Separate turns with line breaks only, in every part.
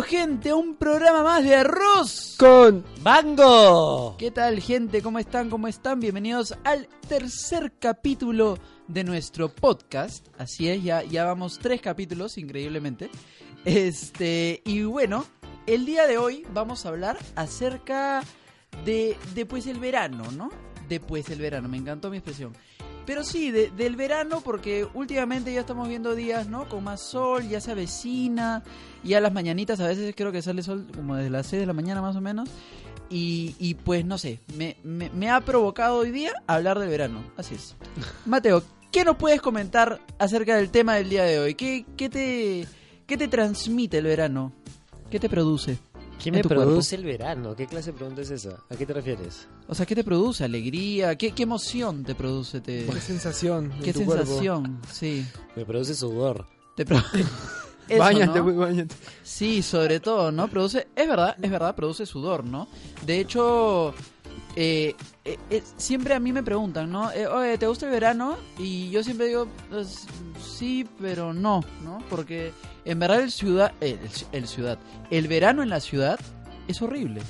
Bienvenido, gente, a un programa más de arroz.
Con
¡Bango!
¿Qué tal, gente? ¿Cómo están? ¿Cómo están? Bienvenidos al tercer capítulo de nuestro podcast. Así es, ya, ya vamos tres capítulos, increíblemente. Este, y bueno, el día de hoy vamos a hablar acerca de, de pues el verano, ¿no? De pues el verano, me encantó mi expresión. Pero sí, de- del verano, porque últimamente ya estamos viendo días, ¿no? Con más sol, ya se avecina, y a las mañanitas a veces creo que sale sol como desde las 6 de la mañana más o menos. Y, y pues no sé, me, me- me ha provocado hoy día hablar del verano, así es. Mateo, ¿qué nos puedes comentar acerca del tema del día de hoy? ¿Qué, qué, te, qué te transmite el verano? ¿Qué te produce?
¿Qué
en
me produce el verano? ¿Qué clase de pregunta es esa? ¿A qué te refieres?
O sea, ¿qué te produce? ¿Alegría? ¿Qué, qué emoción te produce? Te...
qué sensación. en
¿Qué
cuerpo.
sensación? Sí.
Me produce sudor.
Te pro- Eso,
Báñate,
¿no?
güey, báñate.
Sí, sobre todo, ¿no? Produce, es verdad, es verdad, produce sudor, ¿no? De hecho, eh, eh, eh, siempre a mí me preguntan, ¿no? Eh, Oye, ¿te gusta el verano? Y yo siempre digo, pues, sí, pero no, ¿no? Porque en verdad el ciudad, eh, el, el ciudad, el verano en la ciudad es horrible,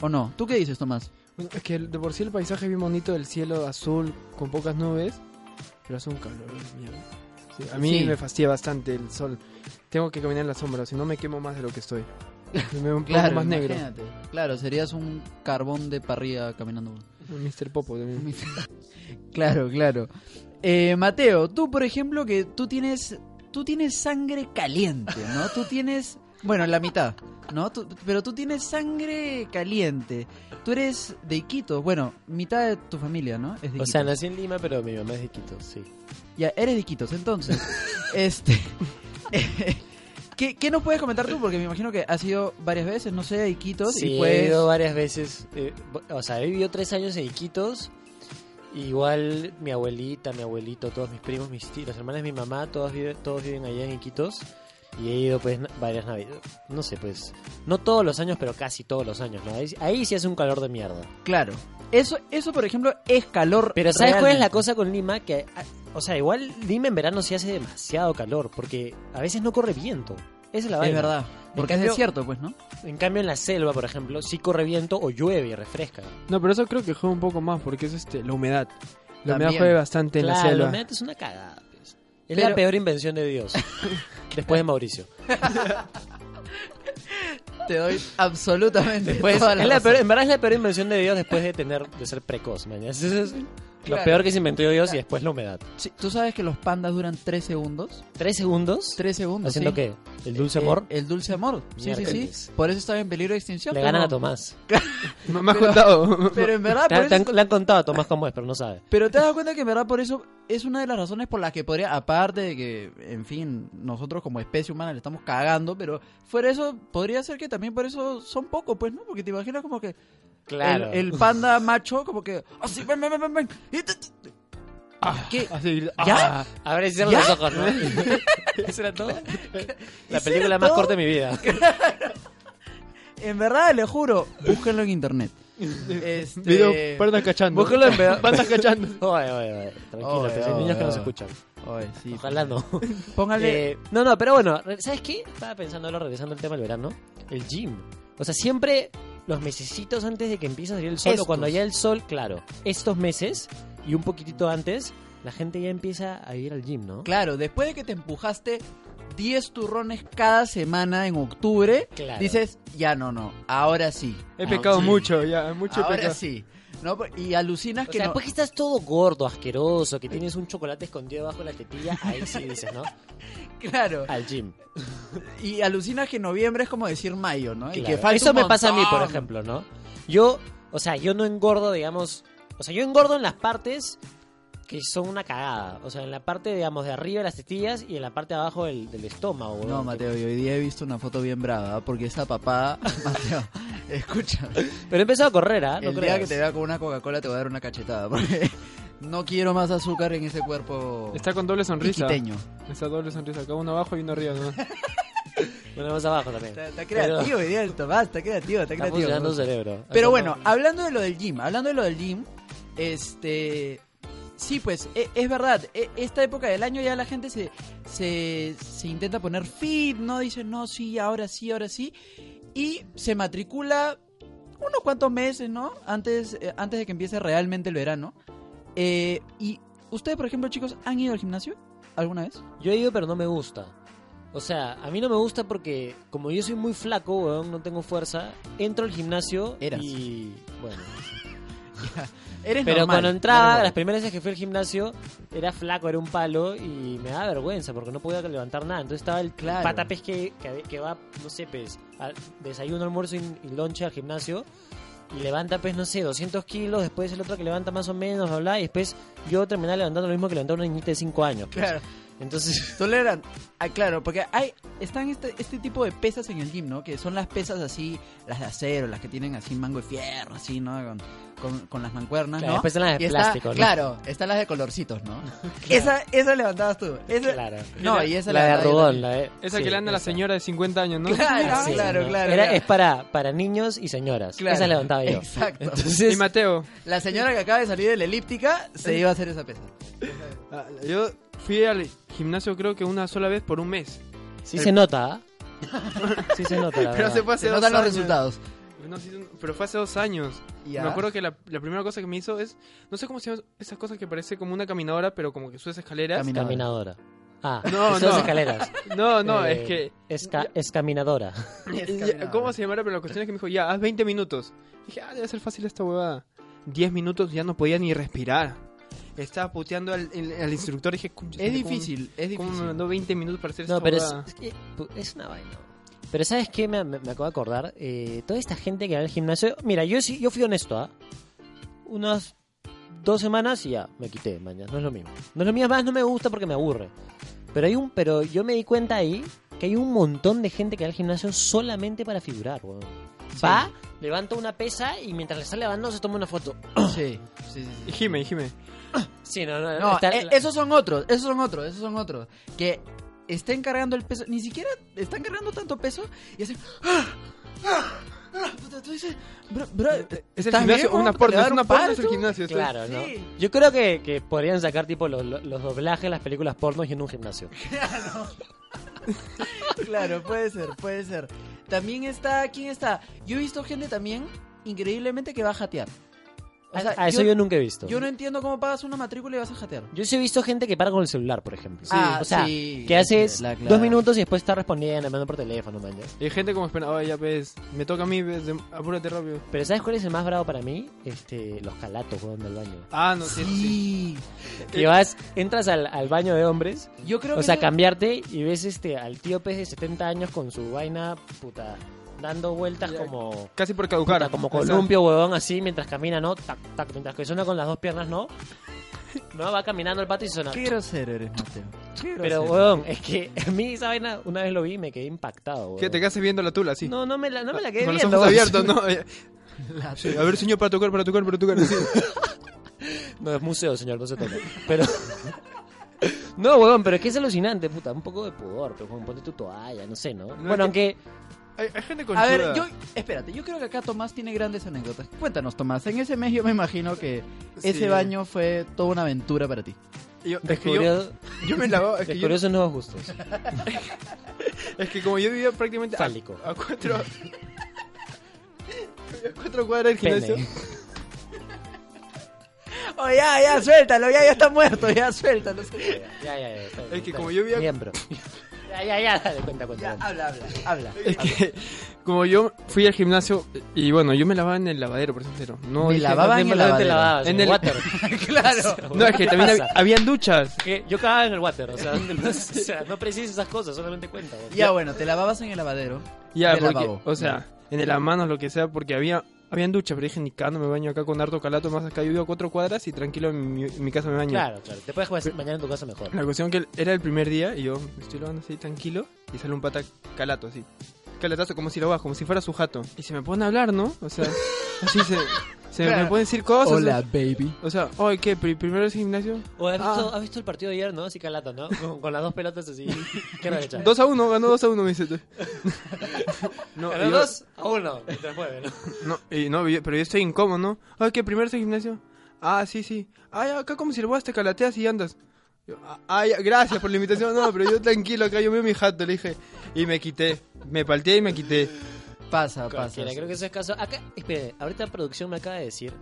¿o no? ¿Tú qué dices, Tomás?
Es que de por sí el paisaje es bien bonito, el cielo azul con pocas nubes, pero hace un calor mierda. Sí, a mí
Sí.
me fastidia bastante el sol. Tengo que caminar en la sombra, si no me quemo más de lo que estoy. Me veo un poco más negro.
imagínate. Claro, serías un carbón de parrilla caminando.
Mr. Popo también.
Claro, claro. Eh, Mateo, tú por ejemplo que tú tienes, tú tienes sangre caliente, ¿no? Tú tienes, bueno, la mitad, ¿no? Tú- pero tú tienes sangre caliente. Tú eres de Iquitos, bueno, mitad de tu familia, ¿no? Es de
O
Iquitos.
sea, nací en Lima, pero mi mamá es de Iquitos, sí.
Ya, eres de Iquitos, entonces, este, ¿qué, ¿qué nos puedes comentar tú? Porque me imagino que has ido varias veces, no sé, a Iquitos
Sí,
y
he ido varias veces. eh, o sea, he vivido tres años en Iquitos. Igual mi abuelita, mi abuelito, todos mis primos, mis tíos, las hermanas de mi mamá, todos viven, todos viven allá en Iquitos. Y he ido pues varias navidades. No sé, pues. No todos los años, pero casi todos los años, ¿no? Ahí, ahí sí hace un calor de mierda.
Claro. Eso, eso, por ejemplo, es calor.
Pero ¿sabes cuál es la cosa con Lima? Que, ah, o sea, igual Lima en verano sí hace demasiado calor, porque a veces no corre viento. Esa es la
Es
vaina.
verdad. Porque es desierto, pues, ¿no?
En cambio en la selva, por ejemplo, sí corre viento o llueve y refresca.
No, pero eso creo que juega un poco más porque es este la humedad. La humedad
También.
juega bastante en la selva.
la humedad es una cagada. pues. Es
Pero-
la peor invención de Dios. Después de Mauricio.
Te doy absolutamente
Después,
toda la
es la
razón.
peor- en verdad es la peor invención de Dios después de tener de ser precoz, mañana.
Claro.
lo peor que se inventó Dios y después la humedad.
Sí, ¿Tú sabes que los pandas duran 3 segundos?
¿Tres segundos?
3 segundos.
¿Haciendo
sí.
qué? ¿El dulce
Eh,
amor?
el dulce amor. Sí, sí, sí.
Miércoles.
Por eso estaba en peligro de extinción.
Le
pero
ganan
no.
a Tomás.
Me me has
Pero-
contado.
Pero en verdad,
Te
por
te
eso-
han- le han contado a Tomás cómo es, pero no sabe.
pero te das cuenta que en verdad por eso es una de las razones por las que podría, aparte de que, en fin, nosotros como especie humana le estamos cagando, pero fuera de eso, podría ser que también por eso son pocos, pues, ¿no? Porque te imaginas como que
Claro.
el, el panda macho, como que, así, ven, ven, ven, ven, y te- ¿Qué?
Así,
¿Ya?
ah.
A ver, cierra
¿Ya?
los ojos, ¿no? ¿Eso era todo? La
¿Eso
película más
todo?
corta de mi vida.
En verdad, le juro, búsquenlo en internet. Este...
Video, pandas cachando.
Búscalo en verdad.
Pandas cachando.
Oye, oye, oye. Tranquilo,
Oye,
hay
oye,
niños que nos
oye.
escuchan.
Oye, sí.
Ojalá no.
Póngale...
Eh, no, no, pero bueno, ¿sabes qué? Estaba pensando ahora, regresando al tema del verano. El gym. O sea, siempre los mesecitos antes de que empiece a salir el sol,
Estos.
o cuando haya el sol, claro, estos meses y un poquitito antes, la gente ya empieza a ir al gym, ¿no?
Claro, después de que te empujaste 10 turrones cada semana en octubre,
Claro.
dices, ya no, no, ahora sí.
He pecado
sí.
mucho, ya, mucho
ahora
pecado.
sí. ¿No? Y alucinas
O
que
sea,
no...
después que estás todo gordo, asqueroso, que tienes un chocolate escondido bajo la tetilla, ahí sí dices, ¿no?
Claro.
Al gym.
Y alucinas que noviembre es como decir mayo, ¿no? Y que falta
Eso me pasa a mí, por ejemplo, ¿no? Yo, o sea, yo no engordo, digamos, o sea, yo engordo en las partes que son una cagada, o sea, en la parte, digamos, de arriba de las tetillas y en la parte de abajo del, del estómago.
No, Mateo, y hoy día he visto una foto bien brava, porque esa papá... Mateo, escucha,
Pero he empezado a correr, ¿ah? No
el día
creas.
que te vea con una Coca-Cola te voy a dar una cachetada, porque no quiero más azúcar en ese cuerpo
Está con doble sonrisa.
iquiteño.
Está doble sonrisa. Acá uno abajo y uno arriba, ¿no?
Bueno, más abajo también.
Está, está creativo día el Tomás, está creativo, está
Está
creativo.
funcionando el cerebro.
Pero bueno,
no-
hablando de lo del gym, hablando de lo del gym, este sí, pues e- es verdad. E- Esta época del año ya la gente se, se, se intenta poner fit, ¿no? Dice, no, sí, ahora sí, ahora sí. Y se matricula unos cuantos meses, ¿no? Antes, eh, antes de que empiece realmente el verano. Eh, y ustedes, por ejemplo, chicos, ¿han ido al gimnasio alguna vez?
Yo he ido, pero no me gusta. O sea, a mí no me gusta porque como yo soy muy flaco, weón, no tengo fuerza, entro al gimnasio
Eras.
y bueno.
Eres
Pero
normal,
cuando entraba,
normal.
las primeras veces que fui al gimnasio, era flaco, era un palo y me daba vergüenza porque no podía levantar nada. Entonces estaba el
Claro.
patapes que, que, que va, no sé, pues, al desayuno, almuerzo y, y lonche al gimnasio y levanta, pues, no sé, 200 kilos, después el otro que levanta más o menos, bla, bla, y después yo terminaba levantando lo mismo que levantaba una niñita de 5 años. pues.
Claro.
Entonces,
Toleran. Ah, claro, porque hay están este, este tipo de pesas en el gym, ¿no? Que son las pesas así, las de acero, las que tienen así mango de fierro, así, ¿no? Con, con, con las mancuernas,
Claro,
¿no?
después están las de
Y está-
plástico, ¿no?
Claro, están las de colorcitos, ¿no? Esa, esa levantabas tú. Esa,
claro.
No, y esa
La de
levantabas yo
Rubón, la de...
Esa
sí,
que le anda a la
esa.
señora de 50 años, ¿no?
Claro,
Sí,
claro,
¿no?
claro.
Era-
claro.
es para, para niños y señoras.
Claro.
Esa levantaba yo.
Exacto.
Y Mateo,
La señora que acaba de salir de la elíptica se iba a hacer esa pesa.
ah, yo fui al gimnasio creo que una sola vez por un mes.
sí se nota, ¿ah? Sí se nota, la
Pero
verdad.
se fue hace
Se
dos
notan los
años.
resultados.
No, sí, pero fue hace dos años.
Ya.
Me acuerdo que la, la primera cosa que me hizo es, no sé cómo se llama esas cosas que parece como una caminadora, pero como que subes escaleras.
Camina-
Caminadora. Ah,
No, no.
escaleras.
No, no,
Eh,
es que...
Esca-.
Es caminadora.
¿Cómo se llamara? Pero la cuestión es que me dijo, ya, haz 20 minutos. Dije, ah, debe ser fácil esta huevada. 10 minutos ya no podía ni respirar. Estaba puteando al, el- al instructor. Dije, "Concha,
Es
¿cómo-
difícil, es
¿Cómo me
difícil.
mandó 20 minutos para hacer esta
No, pero es,
huevada?
es que, pu- es una vaina. Pero ¿sabes qué? Me, me- me acabo de acordar. Eh, toda esta gente que va al gimnasio... Mira, yo sí, yo fui honesto, ¿ah? Unas dos semanas y ya, me quité, mañana. No es lo mismo. No es lo mismo, más no me gusta porque me aburre. Pero hay un pero yo me di cuenta ahí que hay un montón de gente que va al gimnasio solamente para figurar, weón. Va, levanta una pesa y mientras le está levantando se toma una foto.
Sí, sí, sí.
Y Jime, y Jime.
Sí, no, no,
No,
está-
eh, esos son otros, esos son otros, esos son otros. Que estén cargando el peso, ni siquiera están cargando tanto peso y hacen. ¡Ah! ¡Ah! ¡Ah! Tú dices, bro, bro,
Es el
¿estás
gimnasio, una porno,
¿Te va a
es una
un
porno, es el gimnasio.
Claro, ¿no?
Sí.
Yo creo que, que podrían sacar tipo los, los, doblajes de las películas porno y en un gimnasio.
Claro, puede ser, puede ser. También está, ¿quién está? Yo he visto gente también, increíblemente, que va a jatear. O sea,
a Ah, eso yo, nunca he visto.
yo no entiendo cómo pagas una matrícula y vas a jatear.
Yo sí he visto gente que para con el celular, por ejemplo.
Ah,
o sea,
sí,
que haces
la-
dos minutos y después está respondiendo, mandando por teléfono, man.
hay gente como espera, oh, ya ves, me toca a mí, ves, de- apúrate rápido.
Pero ¿sabes cuál es el más bravo para mí? Este, los calatos, weón, del baño.
Ah, no, sí, sí.
Sí.
Que vas, entras al, al baño de hombres,
Yo creo
o
que
sea,
eso-
cambiarte y ves este al tío pez de 70 años con su vaina, puta, dando vueltas
Ya,
como...
Casi por caducar.
puta, como columpio, huevón, así, mientras camina, ¿no? Tac, tac, mientras que suena con las dos piernas, ¿no? No, va caminando el pato y suena...
Qué grosero eres, Mateo. Qué
Pero,
grosero.
weón, es que a mí esa vaina una vez lo vi y me quedé impactado, weón.
Que te quedas viendo la tula, así.
No, no me la, no me la quedé
Con los
viendo.
ojos
weón.
abiertos, ¿no?
La-
sí, a ver, señor, para tocar, para tocar, para tocar.
No, es museo, señor, no se toca. Pero... No, weón, pero es que es alucinante, puta. Un poco de pudor, pero como ponte tu toalla, no sé, ¿no? bueno,
que-
aunque...
Hay, hay gente con
A ver, yo, espérate, yo creo que acá Tomás tiene grandes anécdotas. Cuéntanos, Tomás, en ese mes yo me imagino que ese
Sí.
baño fue toda una aventura para ti.
Yo, es que yo,
Descubrió,
yo me lavaba, es que, yo-
descubrió sus nuevos gustos.
es que como yo vivía prácticamente a,
Fálico.
a cuatro... a cuatro cuadras del gimnasio.
Oh, ya, ya, suéltalo, ya, ya está muerto, ya, suéltalo. suéltalo.
Ya, ya, ya.
Es que
está
como yo vivía-
Miembro. Ya, ya, ya, dale cuenta, cuenta.
Ya, habla, habla, habla.
Es que como yo fui al gimnasio y bueno, yo me lavaba en el lavadero, por ejemplo. No
Me lavaba en
¿Dónde
el
te
lavadero.
lavabas?
En
En,
el-
water.
claro.
No, es que
¿Qué
también hab- habían duchas.
Que yo cagaba en el water, o sea, ¿dónde no, o sea, no precisas esas cosas, solamente cuenta.
Ya, bueno, te lavabas en el lavadero.
Ya, porque,
lavabo.
o sea, en el manos, lo que sea, porque había habían duchas, pero dije, ni cagando me baño acá con harto calato, más acá yo vivo a cuatro cuadras y tranquilo en mi, en mi casa me baño.
Claro, claro. Te puedes jugar mañana en tu casa mejor.
La cuestión que era el primer día y yo me estoy lavando así tranquilo y sale un pata calato así. Calatazo como si lo bajo, como si fuera su jato. Y se me pone a hablar, ¿no? O sea, así se, se
Claro.
me pueden decir cosas.
Hola, baby.
O sea, oye, ¿qué? Pri- ¿Primero es gimnasio?
O has visto,
Ah.
has visto el partido de ayer, ¿no? Así calato, ¿no? Con, con las dos pelotas así. ¿Qué era hecha?
2 a 1, ganó 2 a 1, me dice. No,
Ganó
y yo-
dos a uno. Mientras mueve, ¿no?
No, y no, pero yo estoy incómodo, ¿no? Ay, ¿qué? ¿Primero es el gimnasio? Ah, sí, sí. Ay, acá como si le vas te calateas y andas. Yo, "Ah, Ay, gracias por la invitación. No, pero yo tranquilo acá, yo veo mi jato, le dije. Y me quité. Me palteé y me quité.
Pasa, pasa.
Creo que eso es caso. Acá, espere, ahorita producción me acaba de decir,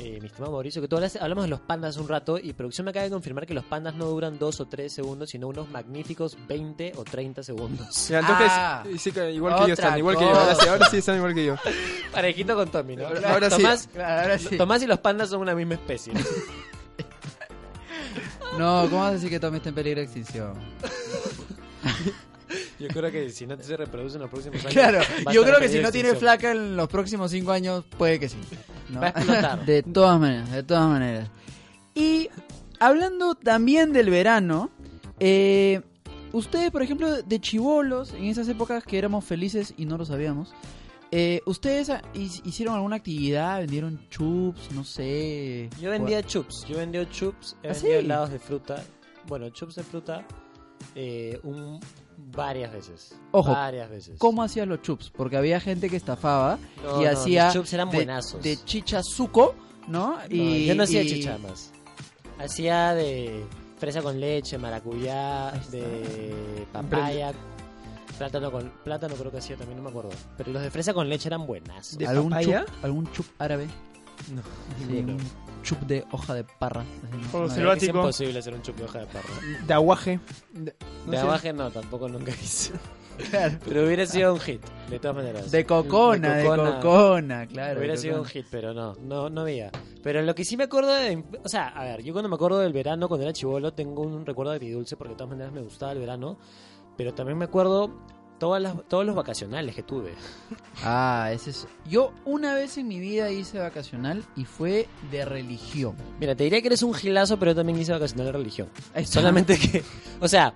eh, mi estimado Mauricio, que tú hablas- hablamos de los pandas un rato y producción me acaba de confirmar que los pandas no duran dos o tres segundos, sino unos magníficos 20 o 30 segundos.
Ya, entonces,
Ah,
sí, igual que yo están, igual que yo. Ahora sí, ahora sí están igual que yo.
Parejito con Tommy, ¿no?
Ahora sí.
Tomás,
Claro, ahora sí.
Tomás y los pandas son una misma especie.
No, ¿cómo vas a decir que Tommy está en peligro de extinción?
Yo creo que si no se reproduce en los próximos años.
Claro, yo creo que si no tiene flaca en los próximos cinco años, puede que sí. ¿no?
Va a explotar.
De todas maneras, de todas maneras. Y hablando también del verano, eh, ustedes, por ejemplo, de chivolos, en esas épocas que éramos felices y no lo sabíamos, eh, ¿ustedes hi- hicieron alguna actividad? ¿Vendieron chups? No sé.
Yo vendía chups, yo vendía chups, he
¿Ah,
vendido
sí?
helados de fruta. Bueno, chups de fruta eh, un, varias veces.
Ojo,
Varias veces.
¿Cómo hacías los chups? Porque había gente que estafaba
No,
y
no,
hacía
mis chups eran
de,
buenazos.
de chicha suco, ¿no?
No,
Y,
yo no hacía
y-
chichamas. Hacía de fresa con leche, maracuyá, de papaya, plátano con plátano creo que hacía también, no me acuerdo. Pero los de fresa con leche eran buenazos.
¿De
¿Algún
papaya?
chup, algún chup árabe.
No,
Sí, un chup de hoja de parra.
Es
selvático.
imposible hacer un chup de hoja de parra.
De aguaje. De, no
de
sé.
no, tampoco nunca hice.
claro.
Pero hubiera sido un hit, de todas maneras.
De cocona, de
cocona.
cocona, claro.
Hubiera
de
sido un
cocona.
hit, pero no, no, no había. Pero lo que sí me acuerdo de. O sea, a ver, yo cuando me acuerdo del verano, cuando era chivolo, tengo un recuerdo agridulce porque de todas maneras me gustaba el verano. Pero también me acuerdo todas las, todos los vacacionales que tuve.
Ah, ese es. Yo una vez en mi vida hice vacacional y fue de religión.
Mira, te diría que eres un gilazo, pero yo también hice vacacional de religión. Solamente que. O sea.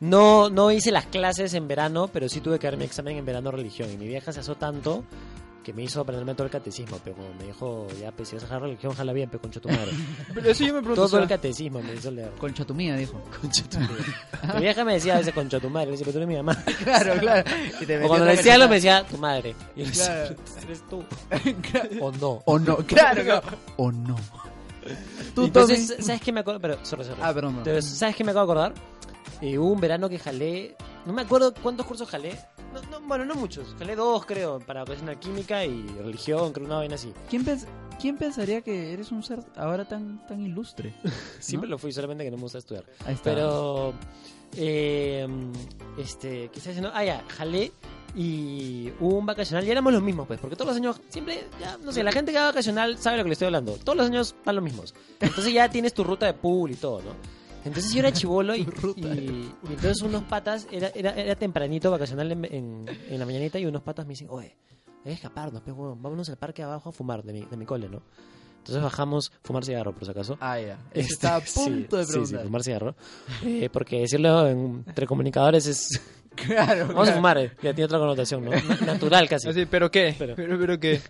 No, no hice las clases en verano, pero sí tuve que dar mi examen en verano de religión. Y mi vieja se asó tanto que me hizo aprenderme todo el catecismo. Pero como me dijo, ya, pues si vas a dejar religión, jala bien, pero concha tu madre.
Pero eso yo me pregunto.
todo el catecismo me hizo leer.
Concha tu mía, dijo.
Concha tu madre. Mi vieja me decía a veces concha tu madre, le decía, pero tú eres mi mamá.
claro, claro. Y te
O cuando le decía algo me decía tu madre. Y yo le decía, eres tú. O no.
O no, claro, claro. O no. Tú,
Entonces,
Tommy.
¿sabes qué me acuerdo? Pero, sorry, sorry.
Ah, perdón.
Entonces, ¿sabes qué me acabo de acordar? Eh, hubo un verano que jalé. No me acuerdo cuántos cursos jalé. No, no, bueno, no muchos. Jalé dos, creo, para ocasionar química y religión, creo una vaina así.
¿Quién, pens- quién pensaría que eres un ser ahora tan, tan ilustre?
Siempre
¿No?
lo fui, solamente que no me gusta estudiar.
Ahí está.
Pero, eh, este, ¿qué está diciendo? Ah, ya, jalé y hubo un vacacional y éramos los mismos, pues, porque todos los años, siempre, ya, no sé, la gente que va vacacional sabe lo que le estoy hablando. Todos los años van los mismos. Entonces ya tienes tu ruta de pool y todo, ¿no? Entonces yo era chivolo y,
de
y- y entonces unos patas, era, era, era tempranito vacacional en, en, en la mañanita y unos patas me dicen, oye, hay que escaparnos, pues, huevón, vámonos al parque abajo a fumar de mi, de mi cole, ¿no? Entonces bajamos, fumar cigarro, por si acaso.
Ah, ya.
Este,
Eso estaba a punto de
sí,
preguntar.
Sí, sí, fumar cigarro. Eh, porque decirlo en- entre comunicadores es...
Claro,
Vamos a
claro.
fumar, eh, ya tiene otra connotación, ¿no? Na- Natural casi.
Así, ¿pero qué?
Pero-
Pero, pero, qué?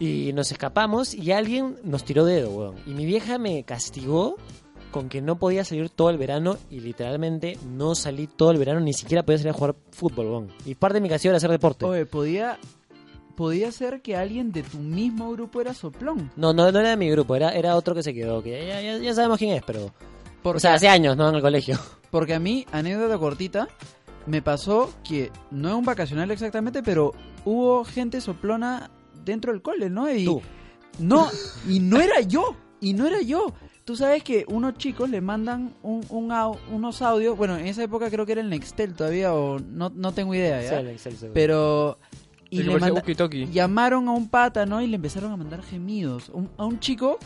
Y nos escapamos y alguien nos tiró dedo, weón. Y mi vieja me castigó con que no podía salir todo el verano y literalmente no salí todo el verano, ni siquiera podía salir a jugar fútbol, weón. Y parte de mi castigo era hacer deporte.
Oye, podía, podía ser que alguien de tu mismo grupo era soplón.
No, no, no era de mi grupo, era, era otro que se quedó, que ya, ya, ya sabemos quién es, pero...
Porque,
O sea, hace años, ¿no? En el colegio.
porque a mí, anécdota cortita, me pasó que no es un vacacional exactamente, pero hubo gente soplona dentro del cole, ¿no? Y,
Tú.
No, y no era yo, y no era yo. Tú sabes que unos chicos le mandan un, un au- unos audios, bueno, en esa época creo que era el Nextel todavía, o no, no tengo idea, ¿ya?
Sí, el Excel, seguro.
Pero... Y le manda- llamaron a un pata, ¿no? Y le empezaron a mandar gemidos. Un- a un chico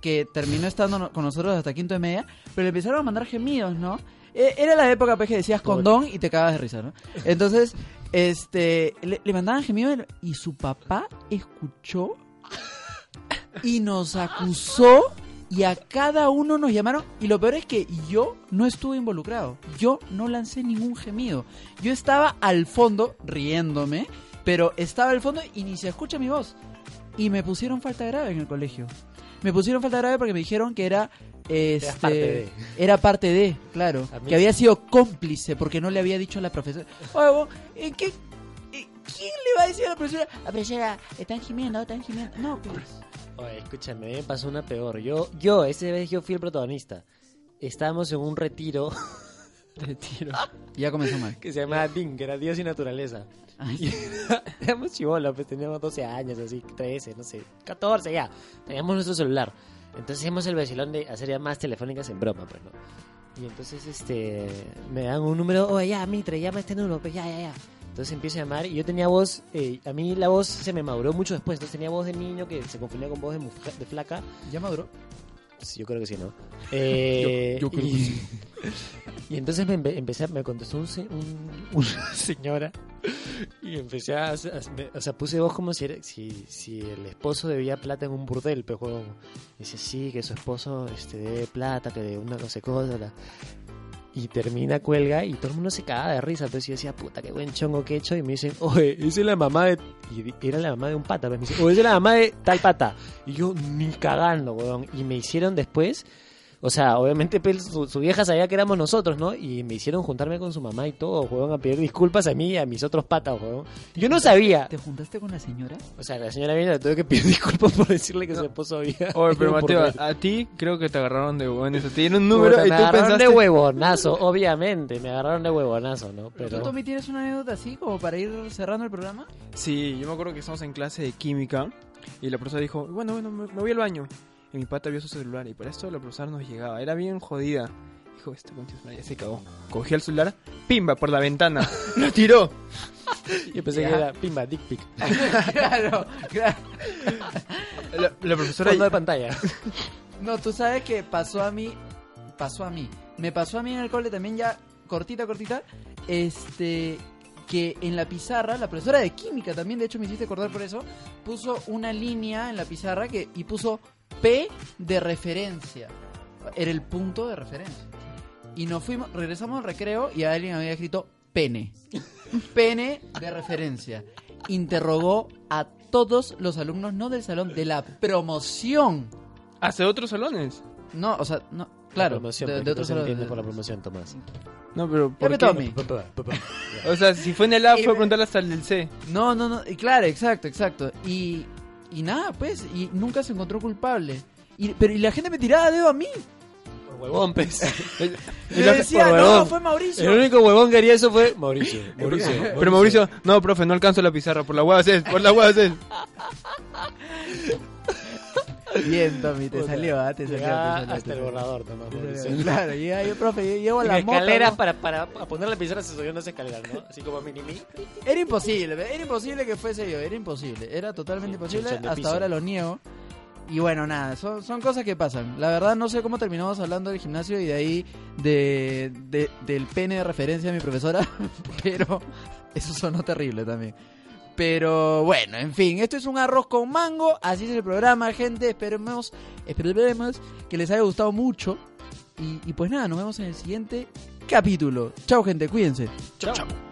que terminó estando no- con nosotros hasta quinto de media, pero le empezaron a mandar gemidos, ¿no? E- Era la época pues, que decías condón y te cagas de risa, ¿no? Entonces, este, le, le mandaban gemidos y su papá escuchó y nos acusó y a cada uno nos llamaron y lo peor es que yo no estuve involucrado. Yo no lancé ningún gemido. Yo estaba al fondo riéndome, pero estaba al fondo y ni se escucha mi voz. Y me pusieron falta grave en el colegio. Me pusieron falta grave porque me dijeron que era este
parte de.
era parte de, claro, que había sido cómplice porque no le había dicho a la profesora. Oye, vos, ¿en qué eh, ¿Quién le va a decir a la profesora? La profesora, están gimiendo, están gimiendo. No, pues.
Oye, escúchame, me pasó una peor. Yo, yo, esa vez yo fui el protagonista. Estábamos en un retiro
Te tiro.
Ya comenzó mal.
que se llamaba DIN, que era Dios y Naturaleza. Y era- éramos chivolos, pues teníamos 12 años, así, 13, no sé, 14 ya. Teníamos nuestro celular. Entonces hicimos el vacilón de hacer llamadas telefónicas en broma, pues, ¿no? Y entonces, este, me dan un número, oye, ya, Mitre, llama este número, pues ya, ya, ya. Entonces empiezo a llamar y yo tenía voz, eh, a mí la voz se me maduró mucho después, entonces tenía voz de niño que se confundía con voz de, mujer- de flaca.
¿Ya maduró?
Sí, yo creo que sí, ¿no? Eh,
yo creo
y,
que sí.
y entonces me empe- empecé, me contestó un, un- una señora y empecé a, a- me- o sea, puse voz como si, era- si, si el esposo debía plata en un burdel, pues, huevón. Dice, sí, que su esposo este, debe plata, que de una no sé cosa. Y termina, cuelga y todo el mundo se caga de risa. Entonces yo decía, puta, qué buen chongo que he hecho. Y me dicen, oye, esa es la mamá de... Y era la mamá de un pata. pues, Me dicen, oye, esa es la mamá de tal pata. Y yo, ni cagando, weón. Y me hicieron después... O sea, obviamente pues, su, su vieja sabía que éramos nosotros, ¿no? Y me hicieron juntarme con su mamá y todo, weón, a pedir disculpas a mí y a mis otros patas, weón. Yo no sabía.
¿Te juntaste con la señora?
O sea, la señora vino, le tuve que pedir disculpas por decirle que su esposo había...
Oye, pero Mateo, a ti creo que te agarraron de huevones. Te dieron un número y
me
tú
agarraron
pensaste...
de huevonazo, obviamente. Me agarraron de huevonazo, ¿no?
¿Tú,
Pero...
Tommy, tienes una anécdota así como para ir cerrando el programa?
Sí, yo me acuerdo que estamos en clase de química y la profesora dijo, bueno, bueno, me voy al baño. Y mi pata vio su celular y para esto la profesora nos llegaba. Era bien jodida. Dijo, esta concha ya se cagó. Cogió el celular, pimba, por la ventana. lo tiró.
Yo pensé
Ya.
que era pimba, dick pic.
claro, claro.
La, la profesora...
Fondo de pantalla.
No, tú sabes que pasó a mí, pasó a mí. Me pasó a mí en el cole también ya cortita, cortita. Este, que en la pizarra, la profesora de química también, de hecho me hiciste acordar por eso, puso una línea en la pizarra que y puso P de referencia. Era el punto de referencia. Y nos fuimos, regresamos al recreo y alguien había escrito pene. Pene de referencia. Interrogó a todos los alumnos, no del salón, de la promoción.
¿Hace otros salones?
No, o sea, no,
La
claro,
promoción,
de,
no
otros
se
salones.
entiende por la promoción, Tomás.
No, pero ¿por qué?
papá.
O sea, si fue en el A fue a preguntarle hasta el del C.
No, no, no, y claro, exacto, exacto. Y, y nada, pues, y nunca se encontró culpable. Y, pero y la gente me tiraba dedo a mí.
Por huevón, pez.
Y le decía,
por
no,
huevón.
fue
El
Mauricio.
único huevón que haría eso fue Mauricio. Mauricio.
Pero Mauricio, no, profe, no alcanzo la pizarra. Por la hueva es, por la hueva es.
Bien, Tommy, te
Puta.
salió, ¿ah? Te salió. salió,
hasta el borrador,
salió. Claro, llega yo, profe, yo llevo la moto.
escaleras
¿no?
para, para poner la pizarra se subió unas escaleras, ¿no? Así como mini mí.
Era imposible, era imposible que fuese yo, era imposible, era totalmente imposible, hasta ahora lo niego. Y bueno, nada, son, son cosas que pasan. La verdad no sé cómo terminamos hablando del gimnasio y de ahí de, de- del pene de referencia de mi profesora, pero eso sonó terrible también. Pero bueno, en fin, esto es un arroz con mango, así es el programa, gente, esperemos, esperemos que les haya gustado mucho. Y, pues nada, nos vemos en el siguiente capítulo. Chao gente, cuídense.
Chao, chao.